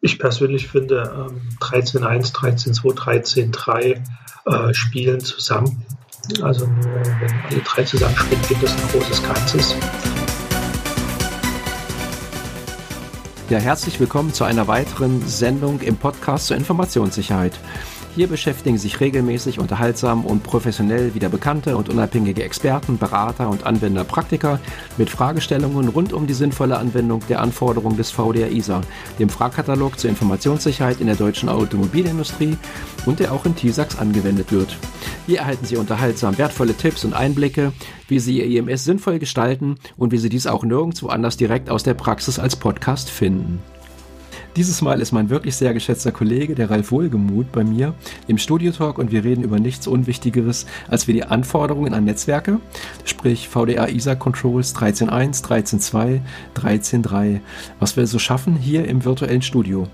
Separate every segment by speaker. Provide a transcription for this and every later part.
Speaker 1: Ich persönlich finde ähm, 13.1, 13.2, 13.3 äh, spielen zusammen. Also wenn alle drei zusammenspielen, gibt es ein großes Ganzes.
Speaker 2: Ja, herzlich willkommen zu einer weiteren Sendung im Podcast zur Informationssicherheit. Hier beschäftigen sich regelmäßig, unterhaltsam und professionell wieder bekannte und unabhängige Experten, Berater und Anwender Praktiker mit Fragestellungen rund um die sinnvolle Anwendung der Anforderungen des VDR ISA, dem Fragkatalog zur Informationssicherheit in der deutschen Automobilindustrie und der auch in TISAX angewendet wird. Hier erhalten Sie unterhaltsam wertvolle Tipps und Einblicke, wie Sie Ihr IMS sinnvoll gestalten und wie Sie dies auch nirgendwo anders direkt aus der Praxis als Podcast finden. Dieses Mal ist mein wirklich sehr geschätzter Kollege, der Ralf Wohlgemuth, bei mir im Studio-Talk und wir reden über nichts Unwichtigeres als wie die Anforderungen an Netzwerke, sprich VDA ISA Controls 13.1, 13.2, 13.3, was wir so schaffen hier im virtuellen Studio.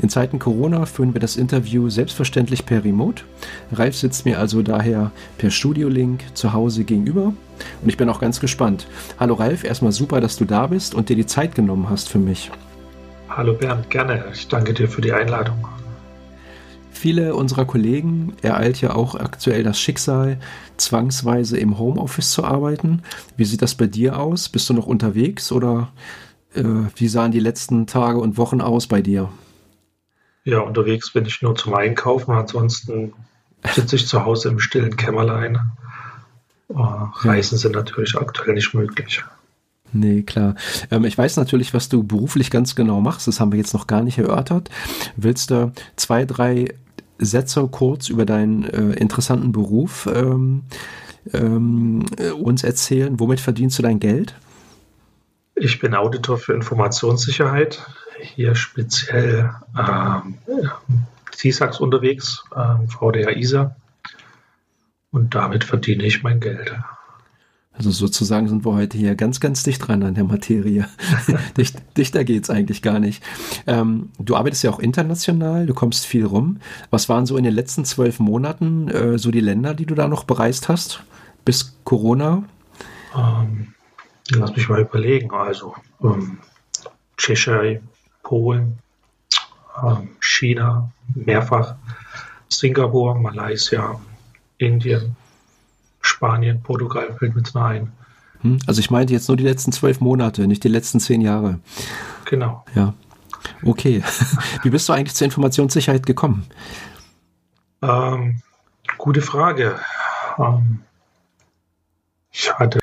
Speaker 2: In Zeiten Corona führen wir das Interview selbstverständlich per Remote. Ralf sitzt mir also daher per Studio-Link zu Hause gegenüber und ich bin auch ganz gespannt. Hallo Ralf, erstmal super, dass du da bist und dir die Zeit genommen hast für mich.
Speaker 1: Hallo Bernd, gerne. Ich danke dir für die Einladung.
Speaker 2: Viele unserer Kollegen ereilt ja auch aktuell das Schicksal, zwangsweise im Homeoffice zu arbeiten. Wie sieht das bei dir aus? Bist du noch unterwegs oder äh, wie sahen die letzten Tage und Wochen aus bei dir?
Speaker 1: Ja, unterwegs bin ich nur zum Einkaufen. Ansonsten sitze ich zu Hause im stillen Kämmerlein. Oh, Reisen sind natürlich aktuell nicht möglich.
Speaker 2: Nee, klar. Ähm, ich weiß natürlich, was du beruflich ganz genau machst. Das haben wir jetzt noch gar nicht erörtert. Willst du zwei, drei Sätze kurz über deinen äh, interessanten Beruf ähm, ähm, uns erzählen? Womit verdienst du dein Geld?
Speaker 1: Ich bin Auditor für Informationssicherheit. Hier speziell ähm, CISAX unterwegs, ähm, VDA ISA. Und damit verdiene ich mein Geld.
Speaker 2: Also sozusagen sind wir heute hier ganz, ganz dicht dran an der Materie. Dicht, dichter geht's eigentlich gar nicht. Ähm, du arbeitest ja auch international, du kommst viel rum. Was waren so in den letzten zwölf Monaten äh, so die Länder, die du da noch bereist hast? Bis Corona?
Speaker 1: Ähm, lass mich mal überlegen. Also ähm, Tschechei, Polen, ähm, China, mehrfach, Singapur, Malaysia, Indien, Spanien, Portugal fällt mir jetzt ein.
Speaker 2: Hm, also ich meinte jetzt nur die letzten zwölf Monate, nicht die letzten zehn Jahre.
Speaker 1: Genau.
Speaker 2: Ja. Okay. Wie bist du eigentlich zur Informationssicherheit gekommen?
Speaker 1: Ähm, gute Frage. Ähm, ich hatte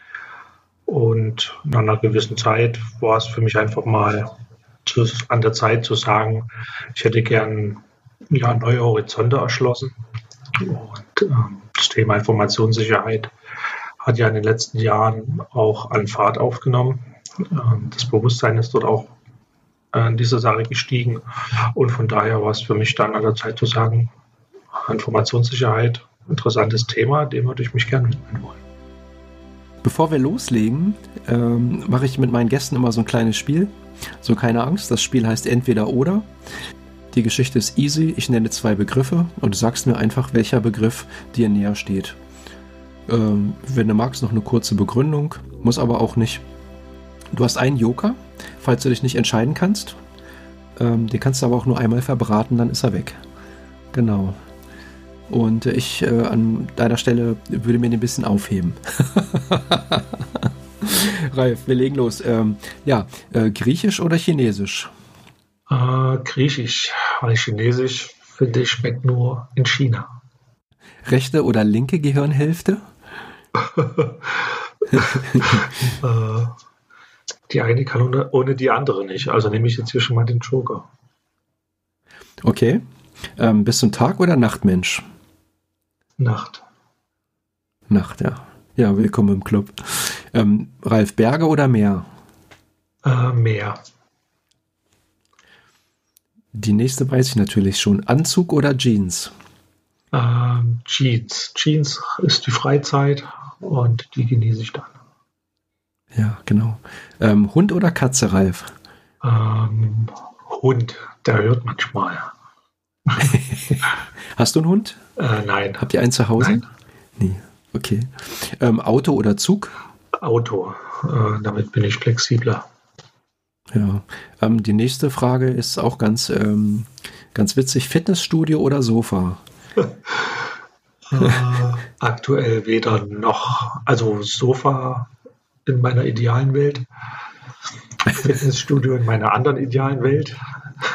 Speaker 1: und nach einer gewissen Zeit war es für mich einfach mal zu, an der Zeit zu sagen, ich hätte gern ja, neue Horizonte erschlossen. Und ähm, das Thema Informationssicherheit hat ja in den letzten Jahren auch an Fahrt aufgenommen. Ähm, das Bewusstsein ist dort auch in dieser Sache gestiegen. Und von daher war es für mich dann an der Zeit zu sagen, Informationssicherheit, interessantes Thema, dem würde ich mich gerne widmen wollen.
Speaker 2: Bevor wir loslegen, ähm, mache ich mit meinen Gästen immer so ein kleines Spiel. So keine Angst, das Spiel heißt entweder oder. Die Geschichte ist easy. Ich nenne zwei Begriffe und du sagst mir einfach, welcher Begriff dir näher steht. Ähm, wenn du magst, noch eine kurze Begründung. Muss aber auch nicht. Du hast einen Joker, falls du dich nicht entscheiden kannst. Ähm, den kannst du aber auch nur einmal verbraten, dann ist er weg. Genau. Und ich äh, an deiner Stelle würde mir den ein bisschen aufheben. Ralf, wir legen los. Ähm, ja, äh, Griechisch oder Chinesisch?
Speaker 1: Äh, Griechisch, weil Chinesisch finde ich schmeckt nur in China.
Speaker 2: Rechte oder linke Gehirnhälfte?
Speaker 1: äh, die eine kann ohne, ohne, die andere nicht. Also nehme ich jetzt hier schon mal den Joker.
Speaker 2: Okay. Ähm, bist du ein Tag- oder Nachtmensch?
Speaker 1: Nacht.
Speaker 2: Nacht, ja. Ja, willkommen im Club. Ähm, Ralf, Berge oder Meer?
Speaker 1: Äh, Meer.
Speaker 2: Die nächste weiß ich natürlich schon. Anzug oder Jeans?
Speaker 1: Ähm, Jeans. Jeans ist die Freizeit und die genieße ich dann.
Speaker 2: Ja, genau. Ähm, Hund oder Katze, Ralf?
Speaker 1: Ähm, Hund, der hört manchmal.
Speaker 2: Hast du einen Hund?
Speaker 1: Äh, nein.
Speaker 2: Habt ihr einen zu Hause?
Speaker 1: Nein.
Speaker 2: Nee, okay. Ähm, Auto oder Zug?
Speaker 1: Auto. Äh, damit bin ich flexibler.
Speaker 2: Ja, ähm, die nächste Frage ist auch ganz, ähm, ganz witzig. Fitnessstudio oder Sofa?
Speaker 1: äh, aktuell weder noch. Also Sofa in meiner idealen Welt, Fitnessstudio in meiner anderen idealen Welt,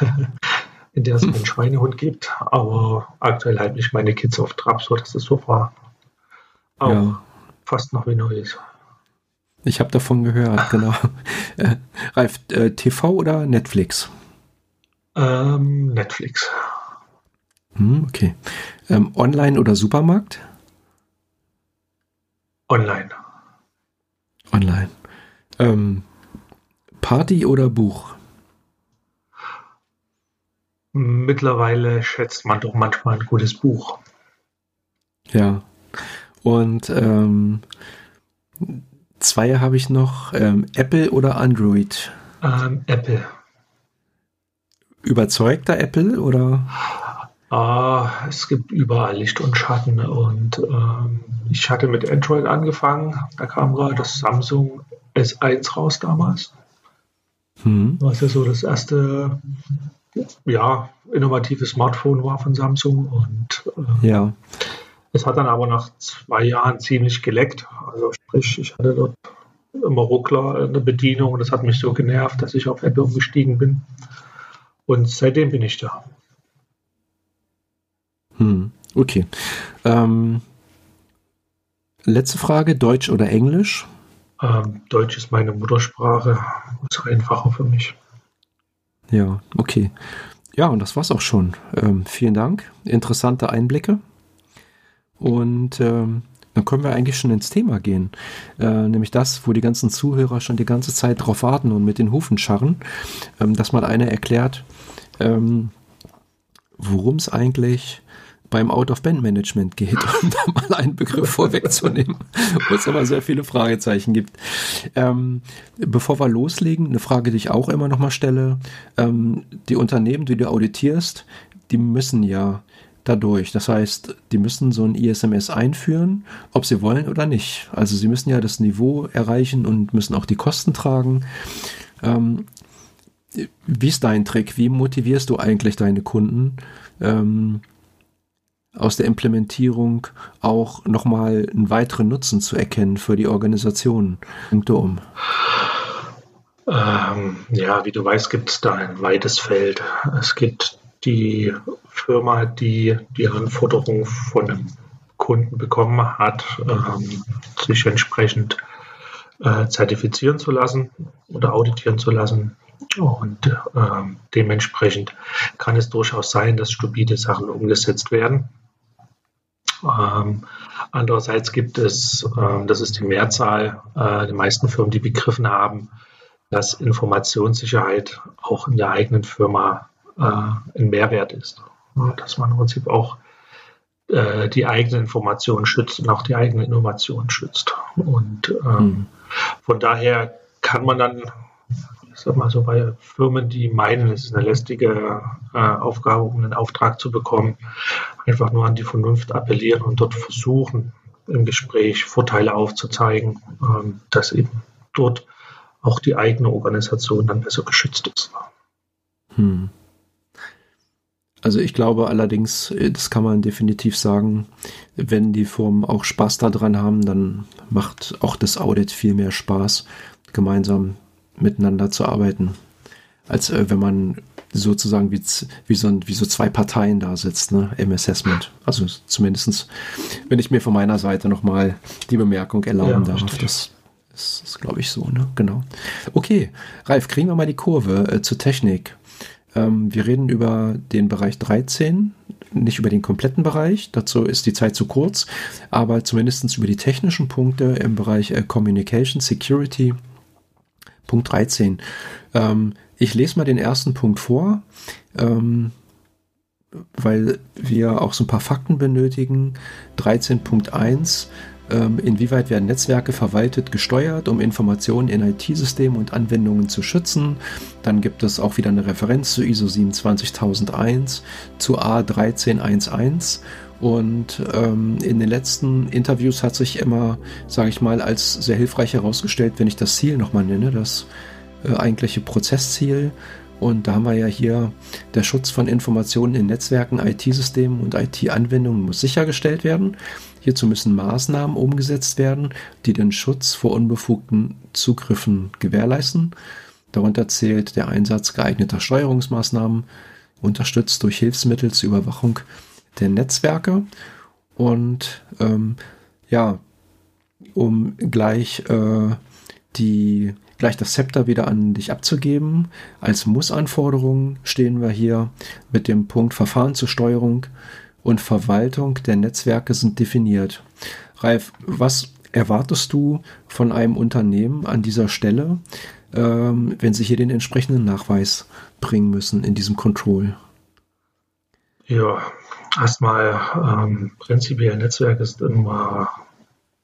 Speaker 1: in der es einen Schweinehund gibt. Aber aktuell halte ich meine Kids auf Trab, so dass das Sofa auch ja. fast noch wie neu ist.
Speaker 2: Ich habe davon gehört, genau. Äh, Ralf, äh, TV oder Netflix?
Speaker 1: Ähm, Netflix.
Speaker 2: Hm, okay. Ähm, online oder Supermarkt?
Speaker 1: Online.
Speaker 2: Online. Ähm, Party oder Buch?
Speaker 1: Mittlerweile schätzt man doch manchmal ein gutes Buch.
Speaker 2: Ja. Und ähm, zwei habe ich noch. Ähm, Apple oder Android?
Speaker 1: Ähm, Apple.
Speaker 2: Überzeugter Apple oder?
Speaker 1: Ah, es gibt überall Licht und Schatten und ähm, ich hatte mit Android angefangen. Da kam gerade das Samsung S1 raus damals. Hm. Was ja so das erste ja, innovative Smartphone war von Samsung und
Speaker 2: äh, ja.
Speaker 1: Es hat dann aber nach zwei Jahren ziemlich geleckt. Also sprich, ich hatte dort immer Ruckler in der Bedienung und das hat mich so genervt, dass ich auf Apple umgestiegen bin. Und seitdem bin ich da.
Speaker 2: Hm, okay. Ähm, letzte Frage, Deutsch oder Englisch?
Speaker 1: Ähm, Deutsch ist meine Muttersprache, ist einfacher für mich.
Speaker 2: Ja, okay. Ja, und das war's auch schon. Ähm, vielen Dank. Interessante Einblicke. Und ähm, dann können wir eigentlich schon ins Thema gehen. Äh, nämlich das, wo die ganzen Zuhörer schon die ganze Zeit drauf warten und mit den Hufen scharren, ähm, dass mal einer erklärt, ähm, worum es eigentlich beim Out-of-Band-Management geht, um da mal einen Begriff vorwegzunehmen, wo es aber sehr viele Fragezeichen gibt. Ähm, bevor wir loslegen, eine Frage, die ich auch immer noch mal stelle. Ähm, die Unternehmen, die du auditierst, die müssen ja dadurch. Das heißt, die müssen so ein ISMS einführen, ob sie wollen oder nicht. Also sie müssen ja das Niveau erreichen und müssen auch die Kosten tragen. Ähm, wie ist dein Trick? Wie motivierst du eigentlich deine Kunden? Ähm, aus der Implementierung auch nochmal einen weiteren Nutzen zu erkennen für die Organisation? Punkte um.
Speaker 1: Ähm, ja, wie du weißt, gibt es da ein weites Feld. Es gibt die Firma, die die Anforderung von einem Kunden bekommen hat, ähm, sich entsprechend äh, zertifizieren zu lassen oder auditieren zu lassen. Und ähm, dementsprechend kann es durchaus sein, dass stupide Sachen umgesetzt werden. Ähm, andererseits gibt es, äh, das ist die Mehrzahl, äh, die meisten Firmen, die begriffen haben, dass Informationssicherheit auch in der eigenen Firma äh, ein Mehrwert ist. Dass man im Prinzip auch äh, die eigene Information schützt und auch die eigene Innovation schützt. Und ähm, mhm. von daher kann man dann ich sag mal so, bei Firmen, die meinen, es ist eine lästige äh, Aufgabe, um einen Auftrag zu bekommen, einfach nur an die Vernunft appellieren und dort versuchen, im Gespräch Vorteile aufzuzeigen, ähm, dass eben dort auch die eigene Organisation dann besser geschützt ist.
Speaker 2: Hm. Also ich glaube allerdings, das kann man definitiv sagen, wenn die Firmen auch Spaß daran haben, dann macht auch das Audit viel mehr Spaß, gemeinsam miteinander zu arbeiten, als äh, wenn man sozusagen wie, wie, so, wie so zwei Parteien da sitzt, ne, im Assessment. Also zumindestens, wenn ich mir von meiner Seite nochmal die Bemerkung erlauben ja, darf, richtig. das ist, ist glaube ich, so, ne? Genau. Okay, Ralf, kriegen wir mal die Kurve äh, zur Technik. Ähm, wir reden über den Bereich 13, nicht über den kompletten Bereich, dazu ist die Zeit zu kurz, aber zumindest über die technischen Punkte im Bereich äh, Communication, Security Punkt 13. Ähm, ich lese mal den ersten Punkt vor, ähm, weil wir auch so ein paar Fakten benötigen. 13.1. Ähm, inwieweit werden Netzwerke verwaltet, gesteuert, um Informationen in IT-Systemen und Anwendungen zu schützen? Dann gibt es auch wieder eine Referenz zu ISO 27001, zu A13111 und ähm, in den letzten Interviews hat sich immer, sage ich mal, als sehr hilfreich herausgestellt, wenn ich das Ziel nochmal nenne, dass äh, eigentliche Prozessziel. Und da haben wir ja hier der Schutz von Informationen in Netzwerken, IT-Systemen und IT-Anwendungen muss sichergestellt werden. Hierzu müssen Maßnahmen umgesetzt werden, die den Schutz vor unbefugten Zugriffen gewährleisten. Darunter zählt der Einsatz geeigneter Steuerungsmaßnahmen, unterstützt durch Hilfsmittel zur Überwachung der Netzwerke. Und ähm, ja, um gleich äh, die gleich das Zepter wieder an dich abzugeben. Als Muss-Anforderung stehen wir hier mit dem Punkt Verfahren zur Steuerung und Verwaltung der Netzwerke sind definiert. Ralf, was erwartest du von einem Unternehmen an dieser Stelle, ähm, wenn sie hier den entsprechenden Nachweis bringen müssen in diesem Control?
Speaker 1: Ja, erstmal ähm, prinzipiell Netzwerk ist immer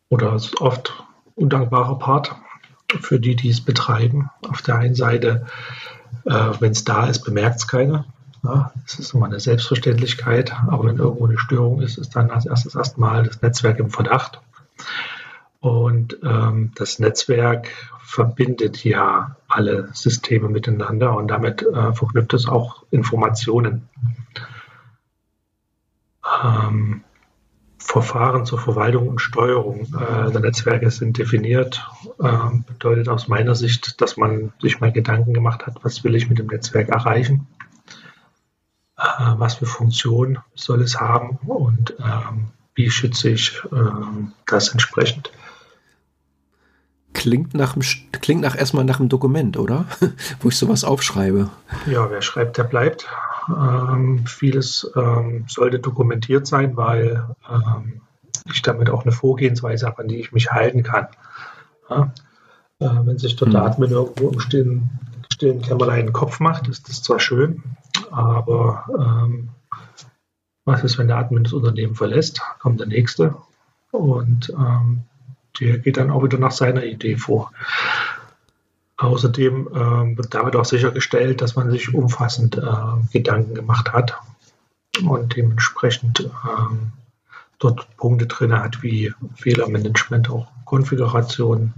Speaker 1: oder ist oft undankbarer Part für die, die es betreiben. Auf der einen Seite, äh, wenn es da ist, bemerkt es keiner. Ja, es ist immer eine Selbstverständlichkeit, aber wenn irgendwo eine Störung ist, ist dann als erstes erstmal das Netzwerk im Verdacht. Und ähm, das Netzwerk verbindet ja alle Systeme miteinander und damit äh, verknüpft es auch Informationen. Ähm, Verfahren zur Verwaltung und Steuerung äh, der Netzwerke sind definiert. Äh, bedeutet aus meiner Sicht, dass man sich mal Gedanken gemacht hat, was will ich mit dem Netzwerk erreichen, äh, was für Funktion soll es haben und ähm, wie schütze ich ähm, das entsprechend.
Speaker 2: Klingt nach, klingt nach erstmal nach einem Dokument, oder? Wo ich sowas aufschreibe.
Speaker 1: Ja, wer schreibt, der bleibt. Ähm, vieles ähm, sollte dokumentiert sein, weil ähm, ich damit auch eine Vorgehensweise habe, an die ich mich halten kann. Ja? Äh, wenn sich der mhm. Admin irgendwo im stillen, stillen Kämmerlein den Kopf macht, ist das zwar schön, aber ähm, was ist, wenn der Admin das Unternehmen verlässt? Kommt der nächste und ähm, der geht dann auch wieder nach seiner Idee vor. Außerdem äh, wird damit auch sichergestellt, dass man sich umfassend äh, Gedanken gemacht hat und dementsprechend äh, dort Punkte drin hat wie Fehlermanagement, auch Konfiguration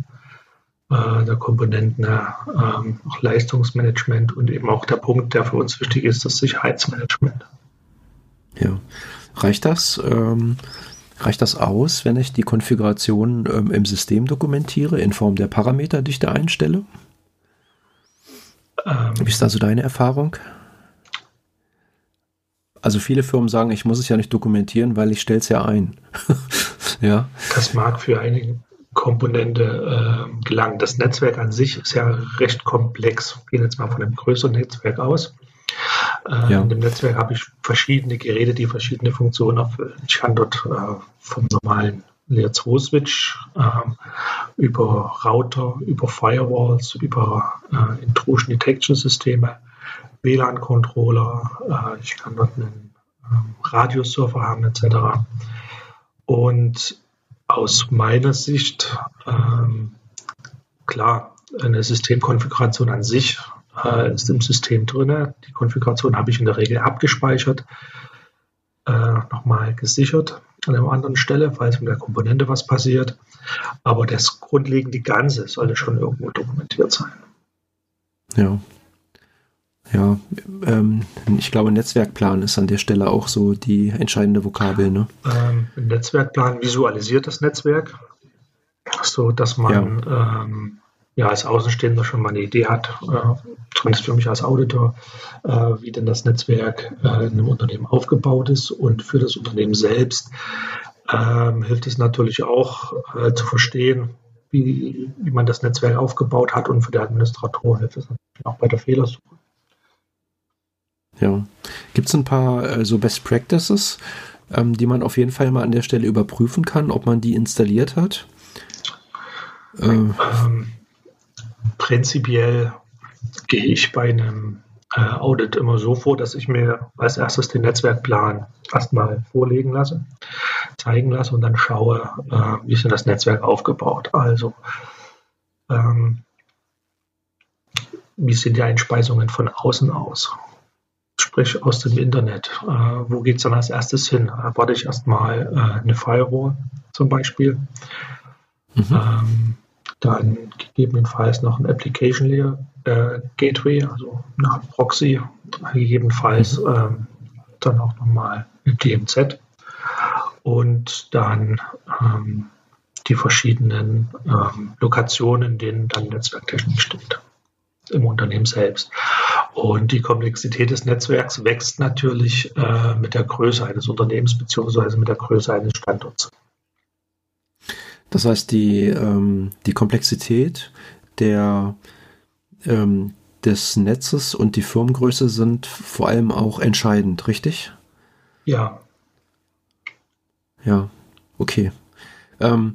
Speaker 1: äh, der Komponenten, ähm, auch Leistungsmanagement und eben auch der Punkt, der für uns wichtig ist, das Sicherheitsmanagement.
Speaker 2: Ja, reicht das? Ähm, reicht das aus, wenn ich die Konfiguration ähm, im System dokumentiere in Form der Parameter, die ich da einstelle? Ähm, Wie ist da so deine Erfahrung? Also viele Firmen sagen, ich muss es ja nicht dokumentieren, weil ich stelle es ja ein.
Speaker 1: ja. Das mag für einige Komponente äh, gelangen. Das Netzwerk an sich ist ja recht komplex. Wir gehen jetzt mal von einem größeren Netzwerk aus. Äh, ja. In dem Netzwerk habe ich verschiedene Geräte, die verschiedene Funktionen erfüllen. Ich kann dort äh, vom normalen Layer 2 Switch ähm, über Router, über Firewalls, über äh, Intrusion Detection Systeme, WLAN-Controller, äh, ich kann dort einen ähm, Radioserver haben etc. Und aus meiner Sicht, ähm, klar, eine Systemkonfiguration an sich äh, ist im System drin. Die Konfiguration habe ich in der Regel abgespeichert, äh, nochmal gesichert an einer anderen Stelle, falls mit der Komponente was passiert. Aber das grundlegende Ganze sollte schon irgendwo dokumentiert sein.
Speaker 2: Ja. Ja, ähm, ich glaube, Netzwerkplan ist an der Stelle auch so die entscheidende Vokabel. Ne?
Speaker 1: Ähm, Netzwerkplan visualisiert das Netzwerk, so dass man ja. ähm, ja, als Außenstehender schon mal eine Idee hat, äh, zumindest für mich als Auditor, äh, wie denn das Netzwerk äh, in einem Unternehmen aufgebaut ist. Und für das Unternehmen selbst ähm, hilft es natürlich auch äh, zu verstehen, wie, wie man das Netzwerk aufgebaut hat. Und für den Administrator hilft es natürlich auch bei der Fehlersuche.
Speaker 2: Ja. Gibt es ein paar äh, so Best Practices, ähm, die man auf jeden Fall mal an der Stelle überprüfen kann, ob man die installiert hat?
Speaker 1: Ähm, prinzipiell gehe ich bei einem äh, Audit immer so vor, dass ich mir als erstes den Netzwerkplan erstmal vorlegen lasse, zeigen lasse und dann schaue, äh, wie ist denn das Netzwerk aufgebaut. Also ähm, wie sind die Einspeisungen von außen aus? Sprich aus dem Internet. Äh, wo geht es dann als erstes hin? Erwarte ich erstmal äh, eine Firewall zum Beispiel. Mhm. Ähm, dann gegebenenfalls noch ein Application Layer äh, Gateway, also eine Proxy, gegebenenfalls mhm. ähm, dann auch nochmal eine DMZ und dann ähm, die verschiedenen ähm, Lokationen, in denen dann Netzwerktechnik steht im Unternehmen selbst. Und die Komplexität des Netzwerks wächst natürlich äh, mit der Größe eines Unternehmens beziehungsweise mit der Größe eines Standorts.
Speaker 2: Das heißt, die, ähm, die Komplexität der, ähm, des Netzes und die Firmengröße sind vor allem auch entscheidend, richtig?
Speaker 1: Ja.
Speaker 2: Ja, okay. Ähm,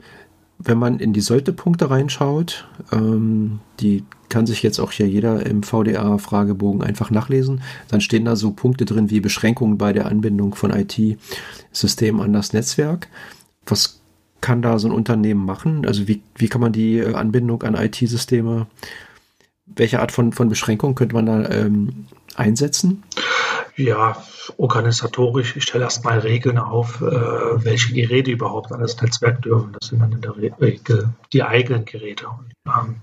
Speaker 2: wenn man in die Sollte-Punkte reinschaut, ähm, die kann sich jetzt auch hier jeder im VDA-Fragebogen einfach nachlesen. Dann stehen da so Punkte drin wie Beschränkungen bei der Anbindung von IT-Systemen an das Netzwerk. Was kann da so ein Unternehmen machen? Also wie, wie kann man die äh, Anbindung an IT-Systeme, welche Art von, von Beschränkung könnte man da ähm, einsetzen?
Speaker 1: Ja, organisatorisch, ich stelle erstmal Regeln auf, äh, welche Geräte überhaupt an das Netzwerk dürfen. Das sind dann in der Regel die eigenen Geräte. Und, ähm,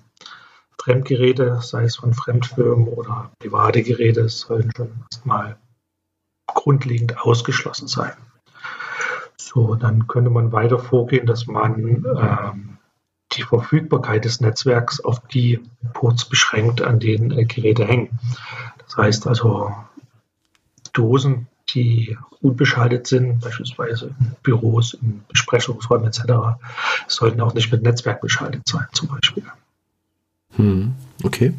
Speaker 1: Fremdgeräte, sei es von Fremdfirmen oder private Geräte, sollen schon erstmal grundlegend ausgeschlossen sein. So, dann könnte man weiter vorgehen, dass man ähm, die Verfügbarkeit des Netzwerks auf die Ports beschränkt, an denen äh, Geräte hängen. Das heißt also Dosen, die unbeschaltet sind, beispielsweise in Büros, in Besprechungsräumen etc., sollten auch nicht mit Netzwerk beschaltet sein, zum Beispiel.
Speaker 2: Hm, okay.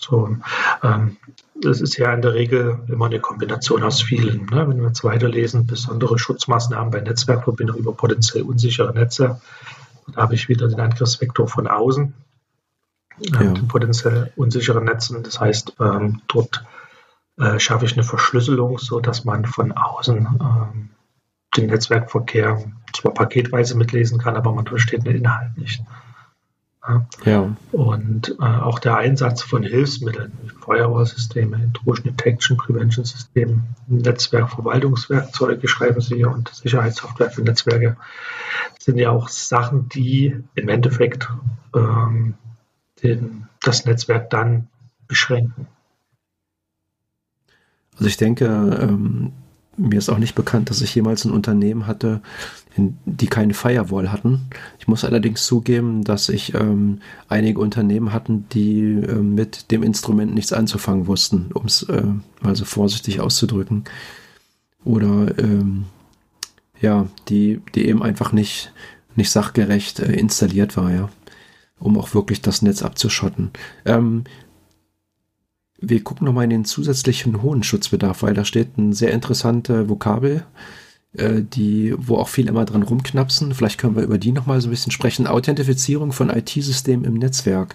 Speaker 1: So, ähm, das ist ja in der Regel immer eine Kombination aus vielen. Ne? Wenn wir jetzt weiterlesen, besondere Schutzmaßnahmen bei Netzwerkverbindungen über potenziell unsichere Netze, da habe ich wieder den Angriffsvektor von außen, äh, ja. potenziell unsicheren Netzen. Das heißt, ähm, dort äh, schaffe ich eine Verschlüsselung, sodass man von außen ähm, den Netzwerkverkehr zwar paketweise mitlesen kann, aber man versteht den Inhalt nicht. Ja. Und äh, auch der Einsatz von Hilfsmitteln, Firewall-Systeme, Intrusion Detection Prevention Systeme, Netzwerkverwaltungswerkzeuge, schreiben Sie hier, und Sicherheitssoftware für Netzwerke, sind ja auch Sachen, die im Endeffekt ähm, den, das Netzwerk dann beschränken.
Speaker 2: Also ich denke, ähm, mir ist auch nicht bekannt, dass ich jemals ein Unternehmen hatte, die keine Firewall hatten. Ich muss allerdings zugeben, dass ich ähm, einige Unternehmen hatten, die äh, mit dem Instrument nichts anzufangen wussten, um es äh, mal so vorsichtig auszudrücken. Oder ähm, ja, die, die eben einfach nicht, nicht sachgerecht äh, installiert war, ja, um auch wirklich das Netz abzuschotten. Ähm, wir gucken nochmal in den zusätzlichen hohen Schutzbedarf, weil da steht ein sehr interessanter Vokabel, äh, die, wo auch viele immer dran rumknapsen. Vielleicht können wir über die nochmal so ein bisschen sprechen. Authentifizierung von IT-Systemen im Netzwerk.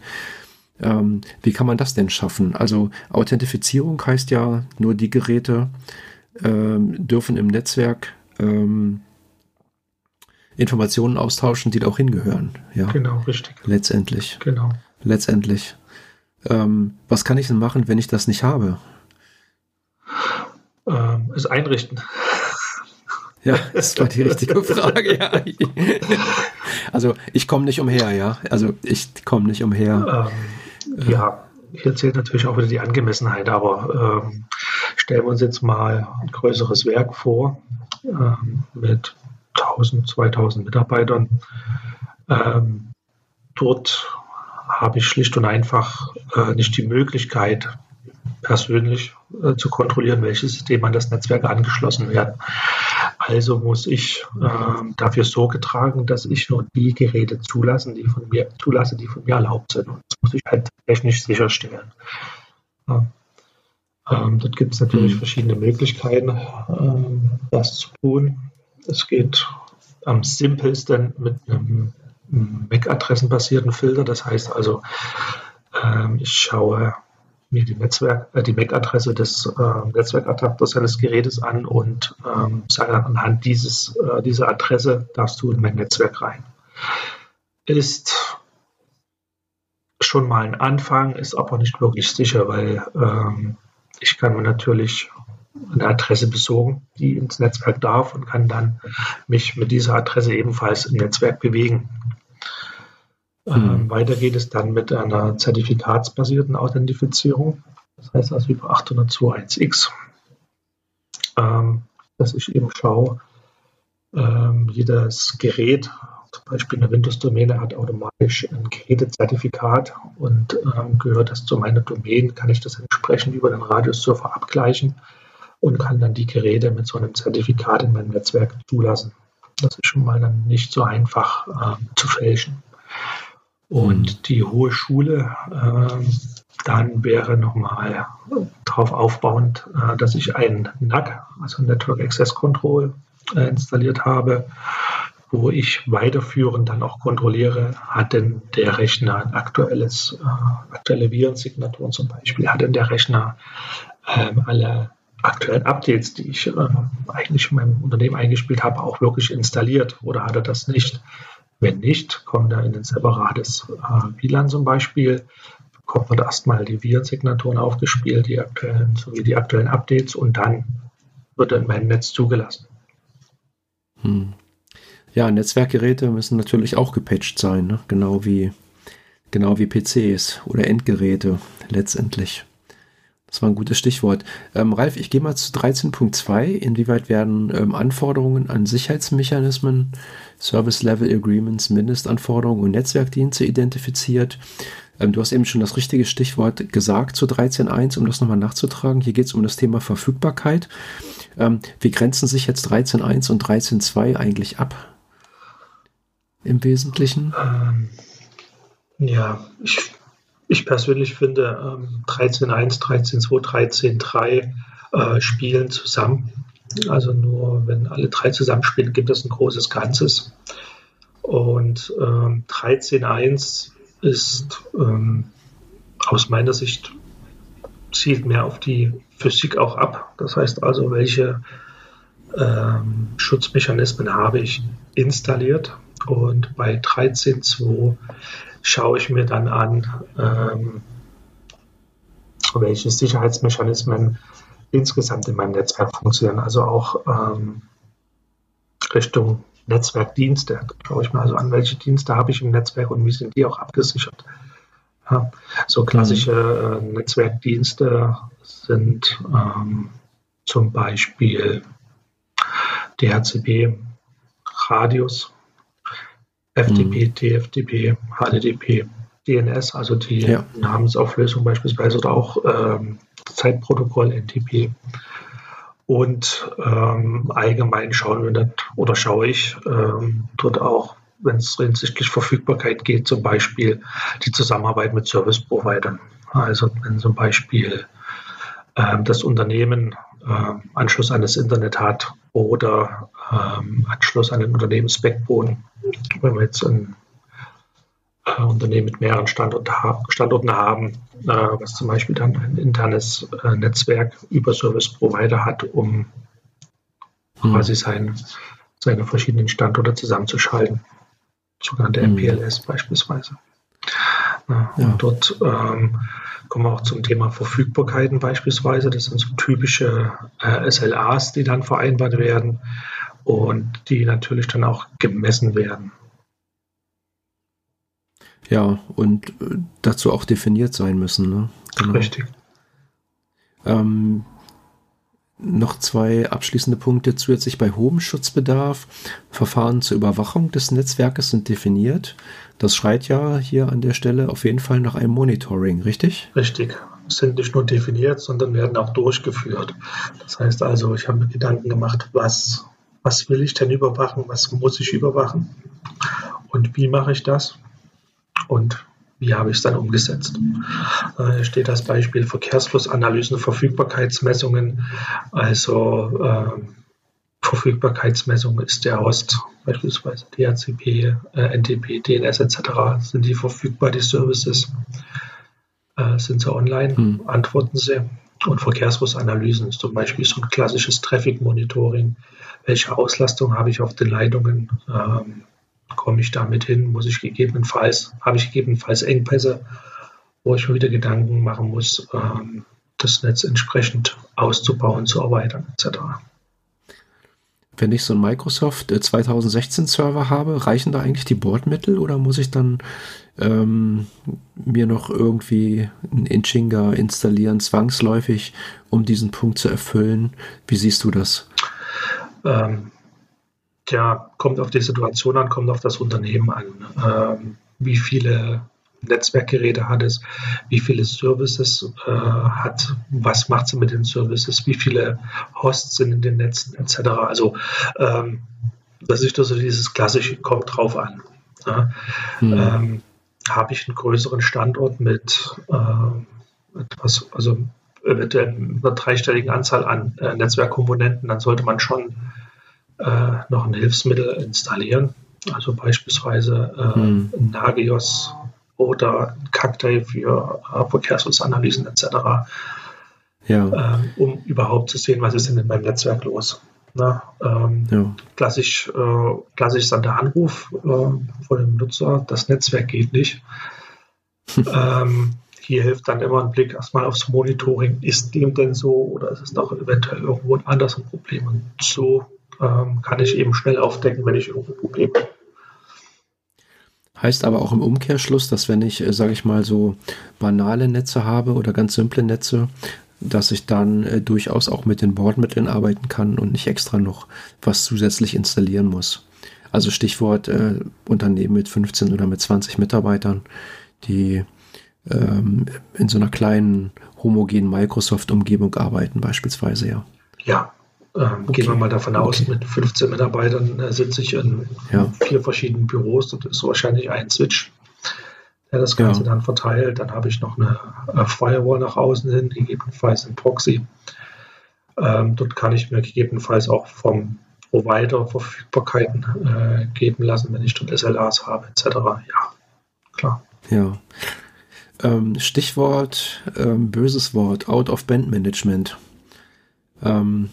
Speaker 2: Ähm, wie kann man das denn schaffen? Also Authentifizierung heißt ja, nur die Geräte ähm, dürfen im Netzwerk ähm, Informationen austauschen, die da auch hingehören. Ja,
Speaker 1: genau, richtig.
Speaker 2: Letztendlich.
Speaker 1: Genau.
Speaker 2: Letztendlich. Ähm, was kann ich denn machen, wenn ich das nicht habe?
Speaker 1: Ähm, es einrichten.
Speaker 2: Ja, das war die richtige Frage. Ja. Also ich komme nicht umher, ja. Also ich komme nicht umher.
Speaker 1: Ähm, ja, hier zählt natürlich auch wieder die Angemessenheit, aber ähm, stellen wir uns jetzt mal ein größeres Werk vor ähm, mit 1000, 2000 Mitarbeitern. Ähm, dort habe ich schlicht und einfach äh, nicht die Möglichkeit, persönlich äh, zu kontrollieren, welche Systeme an das Netzwerk angeschlossen werden. Also muss ich äh, dafür Sorge tragen, dass ich nur die Geräte zulassen, die von mir zulasse, die von mir erlaubt sind. Und das muss ich halt technisch sicherstellen. Ja. Ähm, dort gibt es natürlich mhm. verschiedene Möglichkeiten, ähm, das zu tun. Es geht am simpelsten mit einem MAC-adressenbasierten Filter. Das heißt also, ähm, ich schaue mir die, Netzwerk, äh, die MAC-Adresse des äh, Netzwerkadapters eines Gerätes an und ähm, sage dann anhand dieses, äh, dieser Adresse darfst du in mein Netzwerk rein. Ist schon mal ein Anfang, ist aber nicht wirklich sicher, weil ähm, ich kann mir natürlich eine Adresse besorgen, die ins Netzwerk darf und kann dann mich mit dieser Adresse ebenfalls im Netzwerk bewegen. Mhm. weiter geht es dann mit einer zertifikatsbasierten Authentifizierung. Das heißt also über 802.1x, ähm, dass ich eben schaue, ähm, jedes Gerät, zum Beispiel eine Windows-Domäne, hat automatisch ein Gerätezertifikat und ähm, gehört das zu meiner Domain, kann ich das entsprechend über den Radius-Server abgleichen und kann dann die Geräte mit so einem Zertifikat in meinem Netzwerk zulassen. Das ist schon mal dann nicht so einfach äh, zu fälschen. Und die hohe Schule, äh, dann wäre nochmal darauf aufbauend, äh, dass ich ein NAC, also Network Access Control, äh, installiert habe, wo ich weiterführend dann auch kontrolliere, hat denn der Rechner ein aktuelles, äh, aktuelle Virensignaturen zum Beispiel, hat denn der Rechner ähm, alle aktuellen Updates, die ich äh, eigentlich in meinem Unternehmen eingespielt habe, auch wirklich installiert oder hat er das nicht? Wenn nicht, kommt er in ein separates äh, WLAN zum Beispiel, bekommt man erstmal die Virensignaturen aufgespielt, die aktuellen sowie die aktuellen Updates und dann wird er in mein Netz zugelassen.
Speaker 2: Hm. Ja, Netzwerkgeräte müssen natürlich auch gepatcht sein, ne? genau wie genau wie PCs oder Endgeräte letztendlich. Das war ein gutes Stichwort. Ähm, Ralf, ich gehe mal zu 13.2. Inwieweit werden ähm, Anforderungen an Sicherheitsmechanismen, Service Level Agreements, Mindestanforderungen und Netzwerkdienste identifiziert? Ähm, du hast eben schon das richtige Stichwort gesagt zu 13.1, um das nochmal nachzutragen. Hier geht es um das Thema Verfügbarkeit. Ähm, wie grenzen sich jetzt 13.1 und 13.2 eigentlich ab? Im Wesentlichen?
Speaker 1: Ähm, ja, ich ich persönlich finde ähm, 13.1, 13.2, 13.3 äh, spielen zusammen. Also nur wenn alle drei zusammenspielen, gibt es ein großes Ganzes. Und ähm, 13.1 ist ähm, aus meiner Sicht zielt mehr auf die Physik auch ab. Das heißt also, welche ähm, Schutzmechanismen habe ich installiert. Und bei 13.2 schaue ich mir dann an, ähm, welche Sicherheitsmechanismen insgesamt in meinem Netzwerk funktionieren. Also auch ähm, Richtung Netzwerkdienste. Schaue ich mir also an, welche Dienste habe ich im Netzwerk und wie sind die auch abgesichert. Ja, so klassische äh, Netzwerkdienste sind ähm, zum Beispiel DHCP, Radius, FTP, mhm. TFTP, HTTP, DNS, also die ja. Namensauflösung beispielsweise oder auch ähm, Zeitprotokoll NTP. Und ähm, allgemein schauen wir dort oder schaue ich ähm, dort auch, wenn es hinsichtlich Verfügbarkeit geht, zum Beispiel die Zusammenarbeit mit Service-Providern. Also wenn zum Beispiel ähm, das Unternehmen äh, Anschluss an das Internet hat oder ähm, Anschluss an den Unternehmensbackbone. Wenn wir jetzt ein äh, Unternehmen mit mehreren Standort, Standorten haben, äh, was zum Beispiel dann ein internes äh, Netzwerk über Service Provider hat, um mhm. quasi sein, seine verschiedenen Standorte zusammenzuschalten. Sogenannte mhm. MPLS beispielsweise. Ja, ja. Und dort ähm, kommen wir auch zum Thema Verfügbarkeiten beispielsweise. Das sind so typische äh, SLAs, die dann vereinbart werden und die natürlich dann auch gemessen werden.
Speaker 2: Ja, und äh, dazu auch definiert sein müssen. Ne?
Speaker 1: Genau. Richtig.
Speaker 2: Ähm, noch zwei abschließende Punkte zusätzlich bei hohem Schutzbedarf. Verfahren zur Überwachung des Netzwerkes sind definiert. Das schreit ja hier an der Stelle auf jeden Fall nach einem Monitoring, richtig?
Speaker 1: Richtig. Sind nicht nur definiert, sondern werden auch durchgeführt. Das heißt also, ich habe mir Gedanken gemacht, was, was will ich denn überwachen, was muss ich überwachen und wie mache ich das und wie habe ich es dann umgesetzt? Äh, hier steht das Beispiel Verkehrsflussanalysen, Verfügbarkeitsmessungen. Also äh, Verfügbarkeitsmessung ist der Host, beispielsweise DHCP, äh, NTP, DNS etc. Sind die verfügbar, die Services? Äh, sind sie online? Hm. Antworten sie. Und Verkehrsflussanalysen zum Beispiel so ein klassisches Traffic Monitoring. Welche Auslastung habe ich auf den Leitungen? Ähm, komme ich damit hin? Muss ich gegebenenfalls, habe ich gegebenenfalls Engpässe, wo ich mir wieder Gedanken machen muss, ähm, das Netz entsprechend auszubauen, zu erweitern, etc.
Speaker 2: Wenn ich so einen Microsoft 2016 Server habe, reichen da eigentlich die Bordmittel oder muss ich dann ähm, mir noch irgendwie ein Inchinga installieren, zwangsläufig, um diesen Punkt zu erfüllen? Wie siehst du das?
Speaker 1: Ähm, Tja, kommt auf die Situation an, kommt auf das Unternehmen an. Ähm, wie viele Netzwerkgeräte hat es, wie viele Services äh, hat, was macht sie mit den Services, wie viele Hosts sind in den Netzen etc. Also ähm, das ist also dieses klassische, kommt drauf an. Ja. Hm. Ähm, Habe ich einen größeren Standort mit äh, etwas, also eventuell einer dreistelligen Anzahl an äh, Netzwerkkomponenten, dann sollte man schon äh, noch ein Hilfsmittel installieren. Also beispielsweise äh, hm. Nagios oder Cacti für äh, Verkehrsflussanalysen etc. Ja. Ähm, um überhaupt zu sehen, was ist denn in meinem Netzwerk los. Na, ähm, ja. klassisch, äh, klassisch ist dann der Anruf äh, von dem Nutzer, das Netzwerk geht nicht. ähm, hier hilft dann immer ein Blick erstmal aufs Monitoring. Ist dem denn so oder ist es doch eventuell irgendwo ein anderes Problem? Und so ähm, kann ich eben schnell aufdecken, wenn ich irgendwo Probleme habe.
Speaker 2: Heißt aber auch im Umkehrschluss, dass wenn ich, äh, sage ich mal, so banale Netze habe oder ganz simple Netze, dass ich dann äh, durchaus auch mit den Bordmitteln arbeiten kann und nicht extra noch was zusätzlich installieren muss. Also Stichwort äh, Unternehmen mit 15 oder mit 20 Mitarbeitern, die ähm, in so einer kleinen homogenen Microsoft-Umgebung arbeiten beispielsweise, ja.
Speaker 1: Ja, ähm, okay. Gehen wir mal davon aus, okay. mit 15 Mitarbeitern äh, sitze ich in ja. vier verschiedenen Büros. Das ist wahrscheinlich ein Switch, der das Ganze ja. dann verteilt. Dann habe ich noch eine, eine Firewall nach außen hin, gegebenenfalls ein Proxy. Ähm, dort kann ich mir gegebenenfalls auch vom Provider Verfügbarkeiten äh, geben lassen, wenn ich dort SLAs habe, etc. Ja, klar.
Speaker 2: Ja. Ähm, Stichwort, ähm, böses Wort, Out-of-Band-Management. Ähm,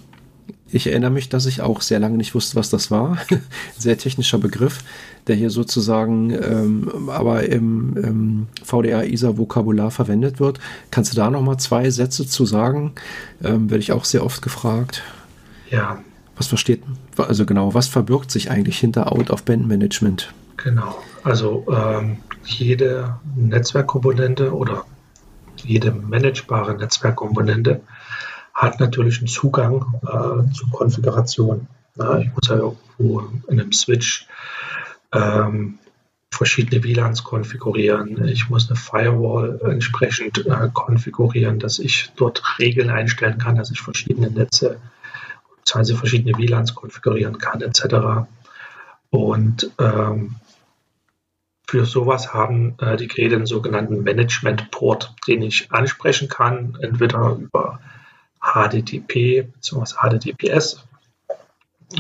Speaker 2: ich erinnere mich, dass ich auch sehr lange nicht wusste, was das war. sehr technischer Begriff, der hier sozusagen ähm, aber im, im VDA-ISA-Vokabular verwendet wird. Kannst du da noch mal zwei Sätze zu sagen? Ähm, Werde ich auch sehr oft gefragt.
Speaker 1: Ja.
Speaker 2: Was versteht, also genau, was verbirgt sich eigentlich hinter Out-of-Band-Management?
Speaker 1: Genau, also ähm, jede Netzwerkkomponente oder jede managebare Netzwerkkomponente hat natürlich einen Zugang äh, zur Konfiguration. Ja, ich muss ja irgendwo in einem Switch ähm, verschiedene WLANs konfigurieren. Ich muss eine Firewall entsprechend äh, konfigurieren, dass ich dort Regeln einstellen kann, dass ich verschiedene Netze, also verschiedene WLANs konfigurieren kann, etc. Und ähm, für sowas haben äh, die Geräte einen sogenannten Management-Port, den ich ansprechen kann, entweder über HTTP bzw. HTTPS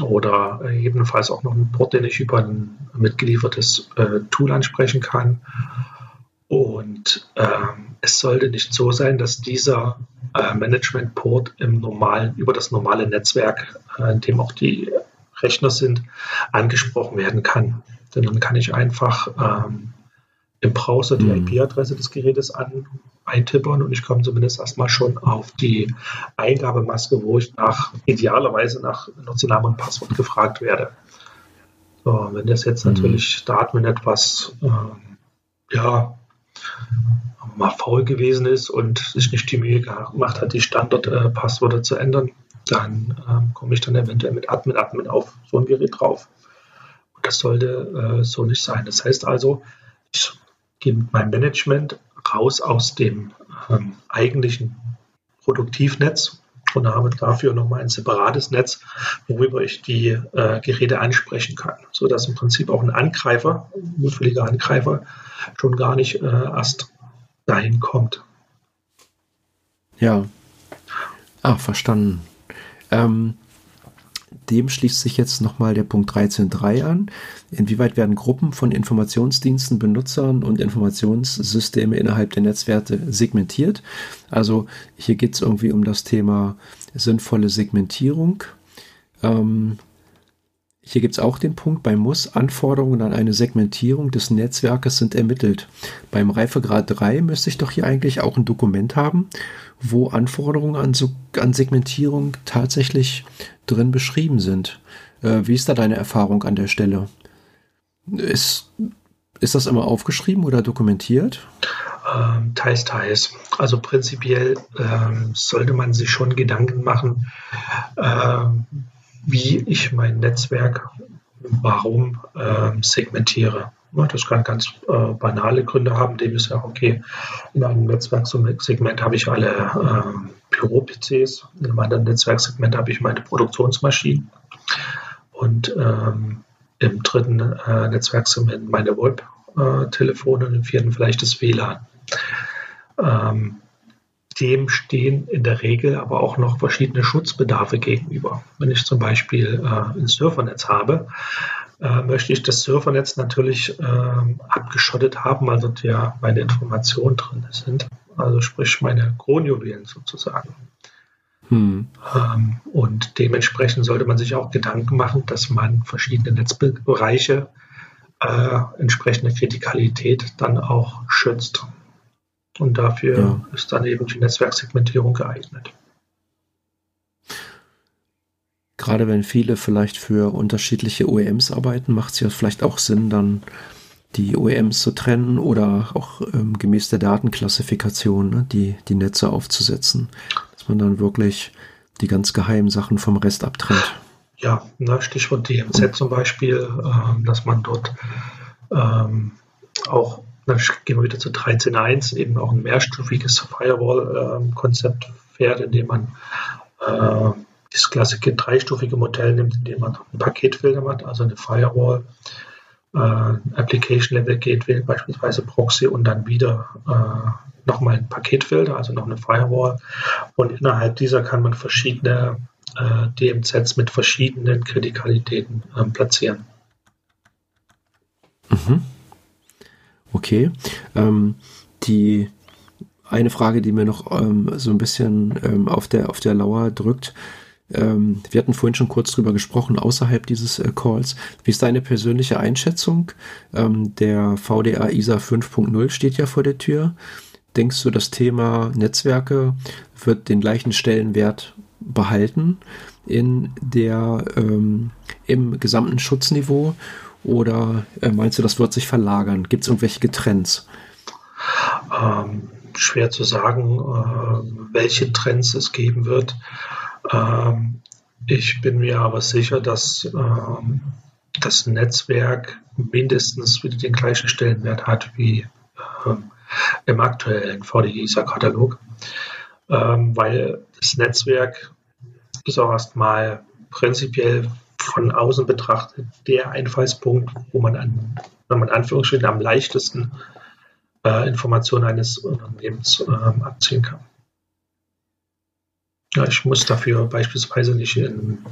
Speaker 1: oder jedenfalls auch noch einen Port, den ich über ein mitgeliefertes äh, Tool ansprechen kann. Und ähm, es sollte nicht so sein, dass dieser äh, Management-Port im normalen, über das normale Netzwerk, äh, in dem auch die Rechner sind, angesprochen werden kann. Denn dann kann ich einfach ähm, im Browser die mhm. IP-Adresse des Gerätes an, eintippern und ich komme zumindest erstmal schon auf die Eingabemaske, wo ich nach idealerweise nach Nutzernamen und Passwort gefragt werde. So, wenn das jetzt mhm. natürlich der Admin etwas ähm, ja, mal faul gewesen ist und sich nicht die Mühe gemacht hat, die Standardpasswörter äh, zu ändern, dann ähm, komme ich dann eventuell mit Admin Admin auf so ein Gerät drauf. Und das sollte äh, so nicht sein. Das heißt also, ich gehe mit meinem Management raus aus dem ähm, eigentlichen Produktivnetz und habe dafür nochmal ein separates Netz, worüber ich die äh, Geräte ansprechen kann, sodass im Prinzip auch ein Angreifer, ein mutwilliger Angreifer, schon gar nicht äh, erst dahin kommt.
Speaker 2: Ja. Ah, verstanden. Ähm, dem schließt sich jetzt nochmal der Punkt 13.3 an. Inwieweit werden Gruppen von Informationsdiensten, Benutzern und Informationssysteme innerhalb der Netzwerke segmentiert? Also hier geht es irgendwie um das Thema sinnvolle Segmentierung. Ähm, Hier gibt es auch den Punkt, bei Muss Anforderungen an eine Segmentierung des Netzwerkes sind ermittelt. Beim Reifegrad 3 müsste ich doch hier eigentlich auch ein Dokument haben, wo Anforderungen an, an Segmentierung tatsächlich drin beschrieben sind. Äh, wie ist da deine Erfahrung an der Stelle? Ist, ist das immer aufgeschrieben oder dokumentiert?
Speaker 1: Ähm, teils, teils. Also prinzipiell ähm, sollte man sich schon Gedanken machen, ähm, wie ich mein Netzwerk warum ähm, segmentiere. Das kann ganz äh, banale Gründe haben, dem ist ja okay. In einem Netzwerksegment habe ich alle äh, Büro-PCs, in einem anderen Netzwerksegment habe ich meine Produktionsmaschinen und ähm, im dritten äh, Netzwerksegment meine VoIP-Telefone und im vierten vielleicht das WLAN. Ähm, dem stehen in der Regel aber auch noch verschiedene Schutzbedarfe gegenüber. Wenn ich zum Beispiel äh, ein Surfernetz habe, äh, möchte ich das Surfernetz natürlich äh, abgeschottet haben, weil dort ja meine Informationen drin sind. Also sprich meine Kronjuwelen sozusagen. Hm. Ähm, und dementsprechend sollte man sich auch Gedanken machen, dass man verschiedene Netzbereiche äh, entsprechende Kritikalität dann auch schützt. Und dafür ja. ist dann eben die Netzwerksegmentierung geeignet.
Speaker 2: Gerade wenn viele vielleicht für unterschiedliche OEMs arbeiten, macht es ja vielleicht auch Sinn, dann die OEMs zu trennen oder auch ähm, gemäß der Datenklassifikation ne, die, die Netze aufzusetzen, dass man dann wirklich die ganz geheimen Sachen vom Rest abtrennt.
Speaker 1: Ja, ne, Stichwort DMZ zum Beispiel, äh, dass man dort ähm, auch dann gehen wir wieder zu 13.1, eben auch ein mehrstufiges Firewall-Konzept fährt, indem man äh, das klassische dreistufige Modell nimmt, indem man ein Paketfilter hat, also eine Firewall, äh, Application Level Gateway, beispielsweise Proxy und dann wieder äh, nochmal ein Paketfilter, also noch eine Firewall. Und innerhalb dieser kann man verschiedene äh, DMZs mit verschiedenen Kritikalitäten äh, platzieren.
Speaker 2: Mhm. Okay. Ähm, die eine Frage, die mir noch ähm, so ein bisschen ähm, auf, der, auf der Lauer drückt, ähm, wir hatten vorhin schon kurz drüber gesprochen, außerhalb dieses äh, Calls. Wie ist deine persönliche Einschätzung? Ähm, der VDA ISA 5.0 steht ja vor der Tür. Denkst du, das Thema Netzwerke wird den gleichen Stellenwert behalten in der, ähm, im gesamten Schutzniveau? Oder äh, meinst du, das wird sich verlagern? Gibt es irgendwelche Trends?
Speaker 1: Ähm, schwer zu sagen, äh, welche Trends es geben wird. Ähm, ich bin mir aber sicher, dass ähm, das Netzwerk mindestens wieder den gleichen Stellenwert hat wie ähm, im aktuellen VDI-Katalog, ähm, weil das Netzwerk ist auch erstmal prinzipiell von außen betrachtet der Einfallspunkt, wo man an, wenn man Anführungsstrichen am leichtesten äh, Informationen eines Unternehmens äh, abziehen kann. Ja, ich muss dafür beispielsweise nicht in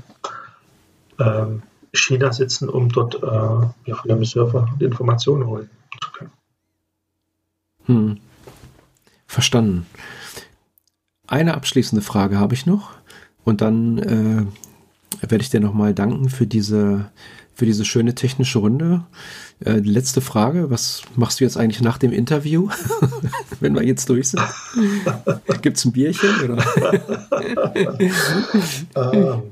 Speaker 1: äh, China sitzen, um dort äh, ja, von einem Server Informationen holen zu können.
Speaker 2: Hm. Verstanden. Eine abschließende Frage habe ich noch und dann äh, werde ich dir nochmal danken für diese, für diese schöne technische Runde. Äh, letzte Frage, was machst du jetzt eigentlich nach dem Interview, wenn wir jetzt durch sind? Gibt es ein Bierchen?
Speaker 1: ähm,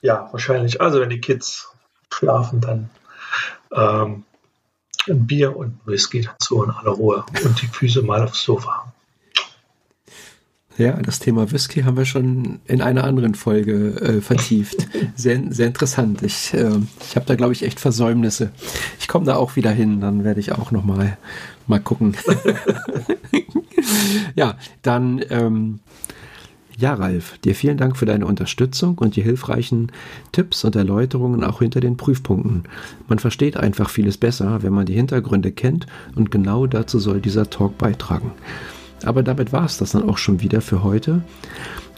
Speaker 1: ja, wahrscheinlich. Also wenn die Kids schlafen, dann ähm, ein Bier und Whisky dazu in aller Ruhe und die Füße mal aufs Sofa.
Speaker 2: Ja, das Thema Whisky haben wir schon in einer anderen Folge äh, vertieft. Sehr, sehr interessant. Ich, äh, ich habe da, glaube ich, echt Versäumnisse. Ich komme da auch wieder hin, dann werde ich auch noch mal, mal gucken. ja, dann, ähm, ja, Ralf, dir vielen Dank für deine Unterstützung und die hilfreichen Tipps und Erläuterungen auch hinter den Prüfpunkten. Man versteht einfach vieles besser, wenn man die Hintergründe kennt und genau dazu soll dieser Talk beitragen. Aber damit war es das dann auch schon wieder für heute.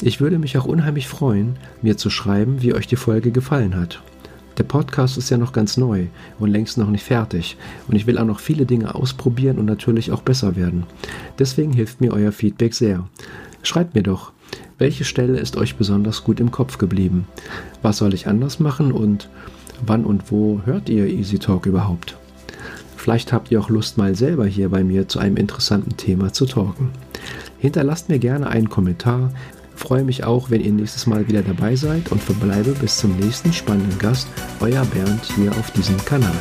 Speaker 2: Ich würde mich auch unheimlich freuen, mir zu schreiben, wie euch die Folge gefallen hat. Der Podcast ist ja noch ganz neu und längst noch nicht fertig und ich will auch noch viele Dinge ausprobieren und natürlich auch besser werden. Deswegen hilft mir euer Feedback sehr. Schreibt mir doch, Welche Stelle ist euch besonders gut im Kopf geblieben? Was soll ich anders machen und wann und wo hört ihr Easy Talk überhaupt? Vielleicht habt ihr auch Lust, mal selber hier bei mir zu einem interessanten Thema zu talken. Hinterlasst mir gerne einen Kommentar. freue mich auch, wenn ihr nächstes Mal wieder dabei seid und verbleibe bis zum nächsten spannenden Gast, euer Bernd hier auf diesem Kanal.